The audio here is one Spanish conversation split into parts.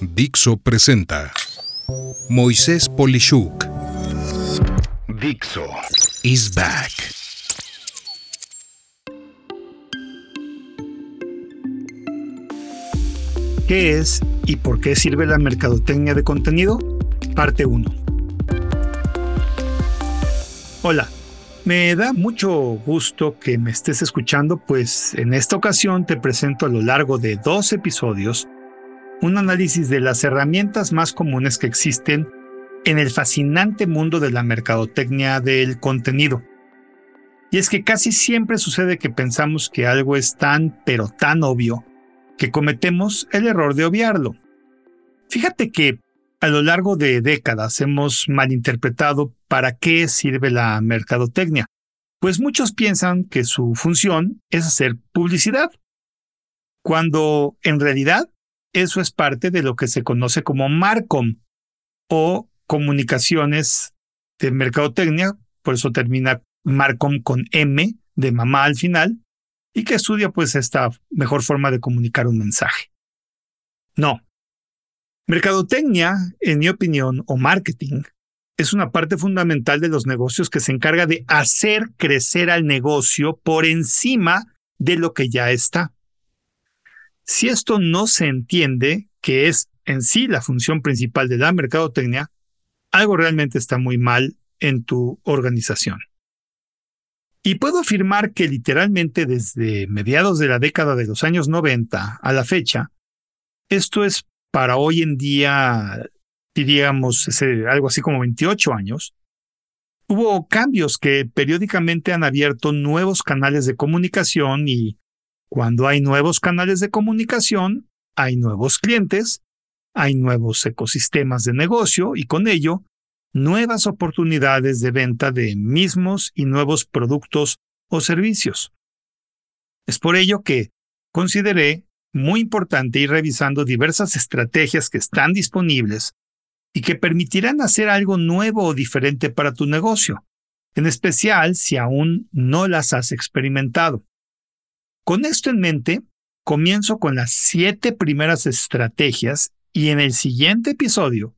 Dixo presenta Moisés Polishuk. Dixo is back. ¿Qué es y por qué sirve la mercadotecnia de contenido? Parte 1. Hola, me da mucho gusto que me estés escuchando, pues en esta ocasión te presento a lo largo de dos episodios un análisis de las herramientas más comunes que existen en el fascinante mundo de la mercadotecnia del contenido. Y es que casi siempre sucede que pensamos que algo es tan, pero tan obvio, que cometemos el error de obviarlo. Fíjate que a lo largo de décadas hemos malinterpretado para qué sirve la mercadotecnia, pues muchos piensan que su función es hacer publicidad, cuando en realidad eso es parte de lo que se conoce como MARCOM o comunicaciones de mercadotecnia, por eso termina MARCOM con M de mamá al final, y que estudia pues esta mejor forma de comunicar un mensaje. No. Mercadotecnia, en mi opinión, o marketing, es una parte fundamental de los negocios que se encarga de hacer crecer al negocio por encima de lo que ya está. Si esto no se entiende, que es en sí la función principal de la mercadotecnia, algo realmente está muy mal en tu organización. Y puedo afirmar que literalmente desde mediados de la década de los años 90 a la fecha, esto es para hoy en día, diríamos, algo así como 28 años, hubo cambios que periódicamente han abierto nuevos canales de comunicación y cuando hay nuevos canales de comunicación, hay nuevos clientes, hay nuevos ecosistemas de negocio y con ello nuevas oportunidades de venta de mismos y nuevos productos o servicios. Es por ello que consideré muy importante ir revisando diversas estrategias que están disponibles y que permitirán hacer algo nuevo o diferente para tu negocio, en especial si aún no las has experimentado. Con esto en mente, comienzo con las siete primeras estrategias y en el siguiente episodio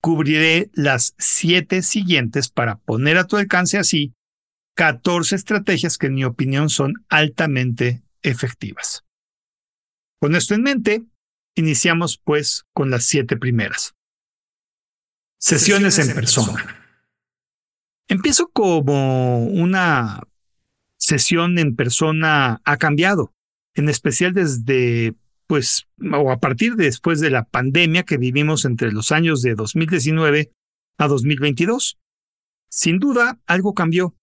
cubriré las siete siguientes para poner a tu alcance así 14 estrategias que en mi opinión son altamente efectivas. Con esto en mente, iniciamos pues con las siete primeras. Sesiones en persona. Empiezo como una sesión en persona ha cambiado, en especial desde, pues, o a partir de después de la pandemia que vivimos entre los años de 2019 a 2022. Sin duda, algo cambió.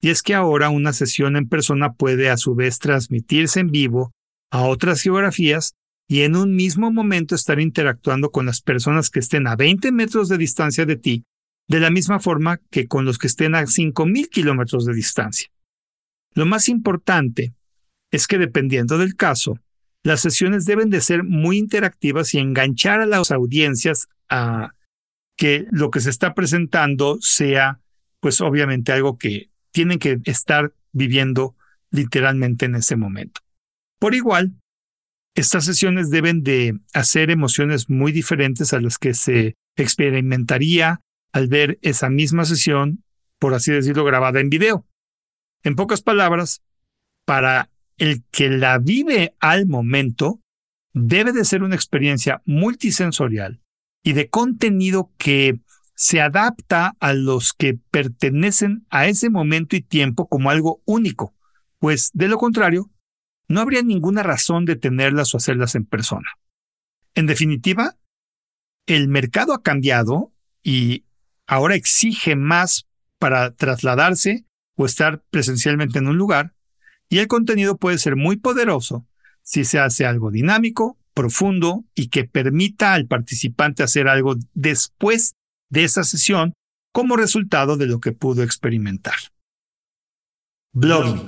Y es que ahora una sesión en persona puede a su vez transmitirse en vivo a otras geografías y en un mismo momento estar interactuando con las personas que estén a 20 metros de distancia de ti, de la misma forma que con los que estén a 5.000 kilómetros de distancia. Lo más importante es que dependiendo del caso, las sesiones deben de ser muy interactivas y enganchar a las audiencias a que lo que se está presentando sea, pues obviamente algo que tienen que estar viviendo literalmente en ese momento. Por igual, estas sesiones deben de hacer emociones muy diferentes a las que se experimentaría al ver esa misma sesión, por así decirlo, grabada en video. En pocas palabras, para el que la vive al momento, debe de ser una experiencia multisensorial y de contenido que se adapta a los que pertenecen a ese momento y tiempo como algo único, pues de lo contrario, no habría ninguna razón de tenerlas o hacerlas en persona. En definitiva, el mercado ha cambiado y ahora exige más para trasladarse estar presencialmente en un lugar, y el contenido puede ser muy poderoso si se hace algo dinámico, profundo y que permita al participante hacer algo después de esa sesión como resultado de lo que pudo experimentar. Blogging.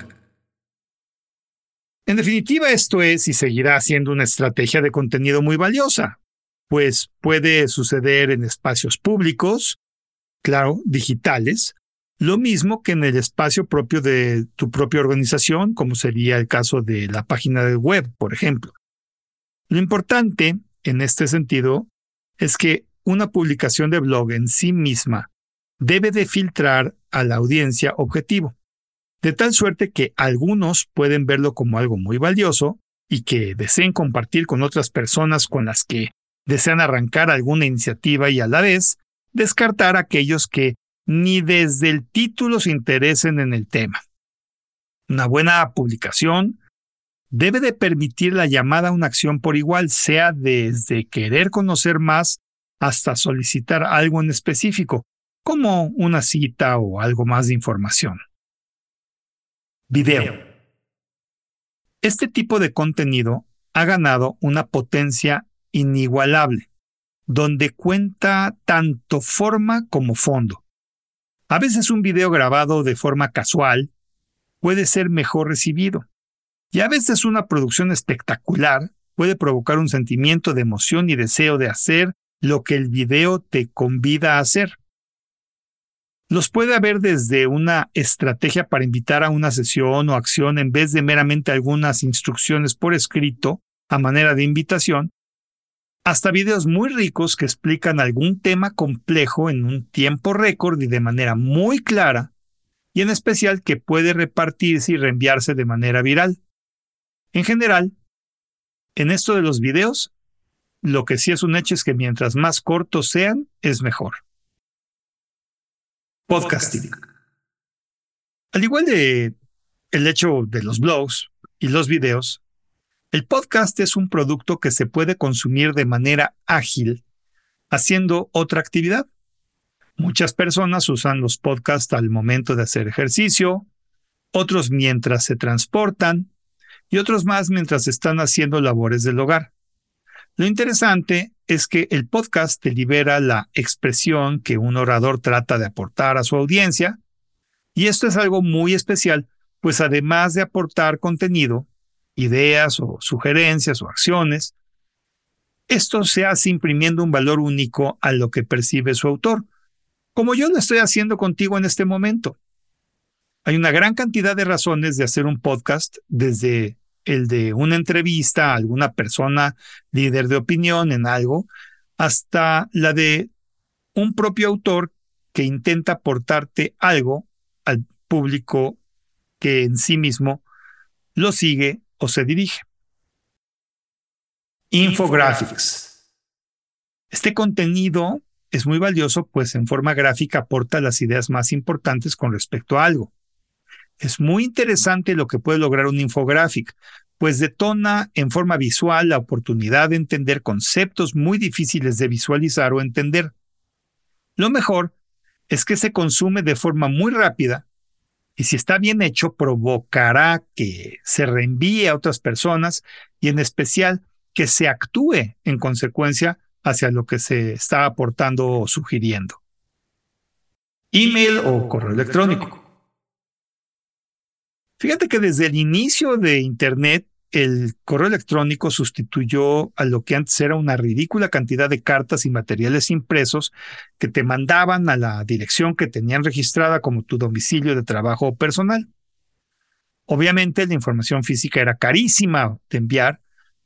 En definitiva, esto es y seguirá siendo una estrategia de contenido muy valiosa, pues puede suceder en espacios públicos, claro, digitales, lo mismo que en el espacio propio de tu propia organización, como sería el caso de la página de web, por ejemplo. Lo importante en este sentido es que una publicación de blog en sí misma debe de filtrar a la audiencia objetivo, de tal suerte que algunos pueden verlo como algo muy valioso y que deseen compartir con otras personas con las que desean arrancar alguna iniciativa y a la vez descartar aquellos que ni desde el título se interesen en el tema. Una buena publicación debe de permitir la llamada a una acción por igual, sea desde querer conocer más hasta solicitar algo en específico, como una cita o algo más de información. Video. Este tipo de contenido ha ganado una potencia inigualable, donde cuenta tanto forma como fondo. A veces un video grabado de forma casual puede ser mejor recibido, y a veces una producción espectacular puede provocar un sentimiento de emoción y deseo de hacer lo que el video te convida a hacer. Los puede haber desde una estrategia para invitar a una sesión o acción en vez de meramente algunas instrucciones por escrito a manera de invitación, hasta videos muy ricos que explican algún tema complejo en un tiempo récord y de manera muy clara, y en especial que puede repartirse y reenviarse de manera viral. En general, en esto de los videos, lo que sí es un hecho es que mientras más cortos sean, es mejor. Podcasting. Al igual de el hecho de los blogs y los videos, el podcast es un producto que se puede consumir de manera ágil haciendo otra actividad. Muchas personas usan los podcasts al momento de hacer ejercicio, otros mientras se transportan y otros más mientras están haciendo labores del hogar. Lo interesante es que el podcast te libera la expresión que un orador trata de aportar a su audiencia, y esto es algo muy especial, pues además de aportar contenido, ideas o sugerencias o acciones, esto se hace imprimiendo un valor único a lo que percibe su autor, como yo lo estoy haciendo contigo en este momento. Hay una gran cantidad de razones de hacer un podcast, desde el de una entrevista a alguna persona líder de opinión en algo, hasta la de un propio autor que intenta aportarte algo al público que en sí mismo lo sigue o se dirige. Infographics. Este contenido es muy valioso, pues en forma gráfica aporta las ideas más importantes con respecto a algo. Es muy interesante lo que puede lograr un infographic, pues detona en forma visual la oportunidad de entender conceptos muy difíciles de visualizar o entender. Lo mejor es que se consume de forma muy rápida y si está bien hecho provocará que se reenvíe a otras personas y en especial que se actúe en consecuencia hacia lo que se está aportando o sugiriendo. Email o correo electrónico. Fíjate que desde el inicio de Internet, el correo electrónico sustituyó a lo que antes era una ridícula cantidad de cartas y materiales impresos que te mandaban a la dirección que tenían registrada como tu domicilio de trabajo personal. Obviamente la información física era carísima de enviar,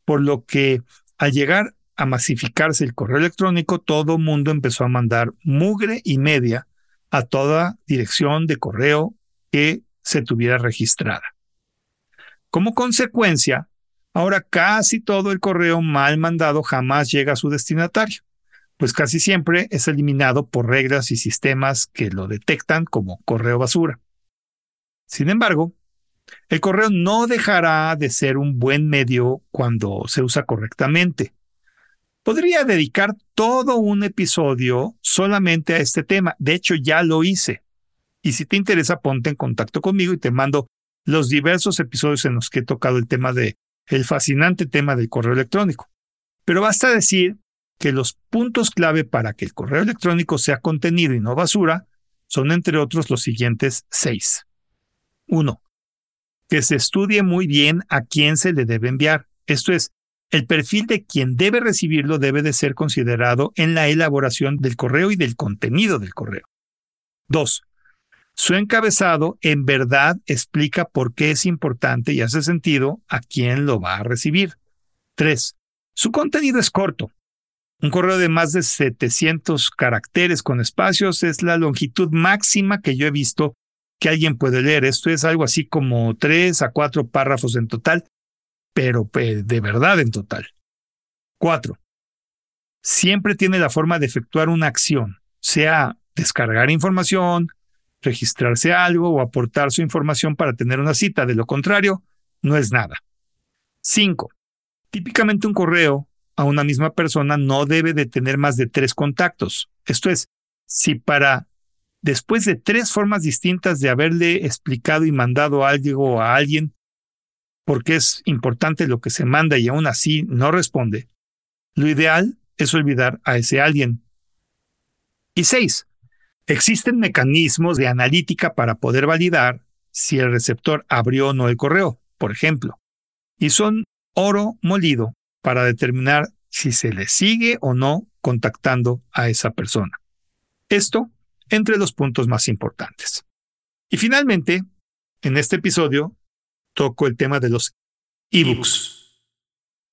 por lo que al llegar a masificarse el correo electrónico, todo mundo empezó a mandar mugre y media a toda dirección de correo que se tuviera registrada. Como consecuencia, ahora casi todo el correo mal mandado jamás llega a su destinatario, pues casi siempre es eliminado por reglas y sistemas que lo detectan como correo basura. Sin embargo, el correo no dejará de ser un buen medio cuando se usa correctamente. Podría dedicar todo un episodio solamente a este tema. De hecho, ya lo hice. Y si te interesa, ponte en contacto conmigo y te mando los diversos episodios en los que he tocado el tema de el fascinante tema del correo electrónico. Pero basta decir que los puntos clave para que el correo electrónico sea contenido y no basura son entre otros los siguientes seis. Uno, que se estudie muy bien a quién se le debe enviar. Esto es, el perfil de quien debe recibirlo debe de ser considerado en la elaboración del correo y del contenido del correo. Dos, su encabezado en verdad explica por qué es importante y hace sentido a quién lo va a recibir. 3. Su contenido es corto. Un correo de más de 700 caracteres con espacios es la longitud máxima que yo he visto que alguien puede leer. Esto es algo así como tres a cuatro párrafos en total, pero de verdad en total. Cuatro. Siempre tiene la forma de efectuar una acción, sea descargar información, registrarse algo o aportar su información para tener una cita. De lo contrario, no es nada. 5. Típicamente un correo a una misma persona no debe de tener más de tres contactos. Esto es, si para después de tres formas distintas de haberle explicado y mandado algo a alguien, porque es importante lo que se manda y aún así no responde, lo ideal es olvidar a ese alguien. Y seis, existen mecanismos de analítica para poder validar si el receptor abrió o no el correo, por ejemplo, y son oro molido para determinar si se le sigue o no contactando a esa persona. Esto entre los puntos más importantes. Y finalmente, en este episodio, toco el tema de los ebooks.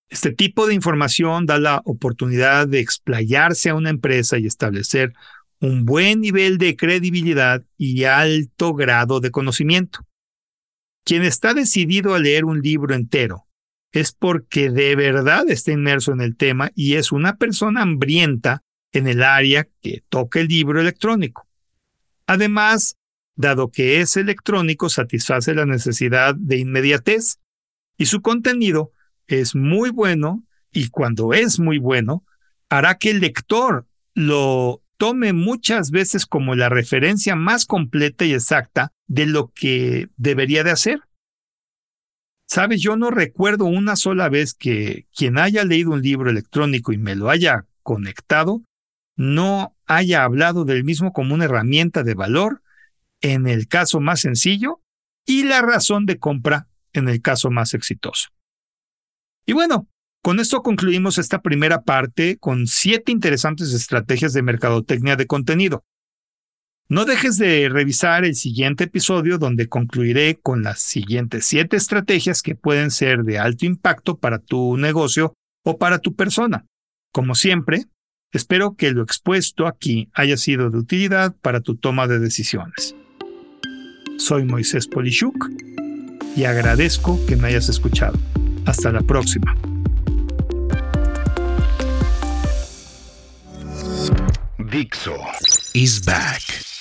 Este tipo de información da la oportunidad de explayarse a una empresa y establecer un buen nivel de credibilidad y alto grado de conocimiento. Quien está decidido a leer un libro entero es porque de verdad está inmerso en el tema y es una persona hambrienta en el área que toca el libro electrónico. Además, dado que es electrónico, satisface la necesidad de inmediatez y su contenido es muy bueno y cuando es muy bueno, hará que el lector lo tome muchas veces como la referencia más completa y exacta de lo que debería de hacer. Sabes, yo no recuerdo una sola vez que quien haya leído un libro electrónico y me lo haya conectado, no haya hablado del mismo como una herramienta de valor en el caso más sencillo y la razón de compra en el caso más exitoso. Y bueno, con esto concluimos esta primera parte con siete interesantes estrategias de mercadotecnia de contenido. No dejes de revisar el siguiente episodio donde concluiré con las siguientes siete estrategias que pueden ser de alto impacto para tu negocio o para tu persona. Como siempre, espero que lo expuesto aquí haya sido de utilidad para tu toma de decisiones. Soy Moisés Polishuk y agradezco que me hayas escuchado. Hasta la próxima. Dixo is back.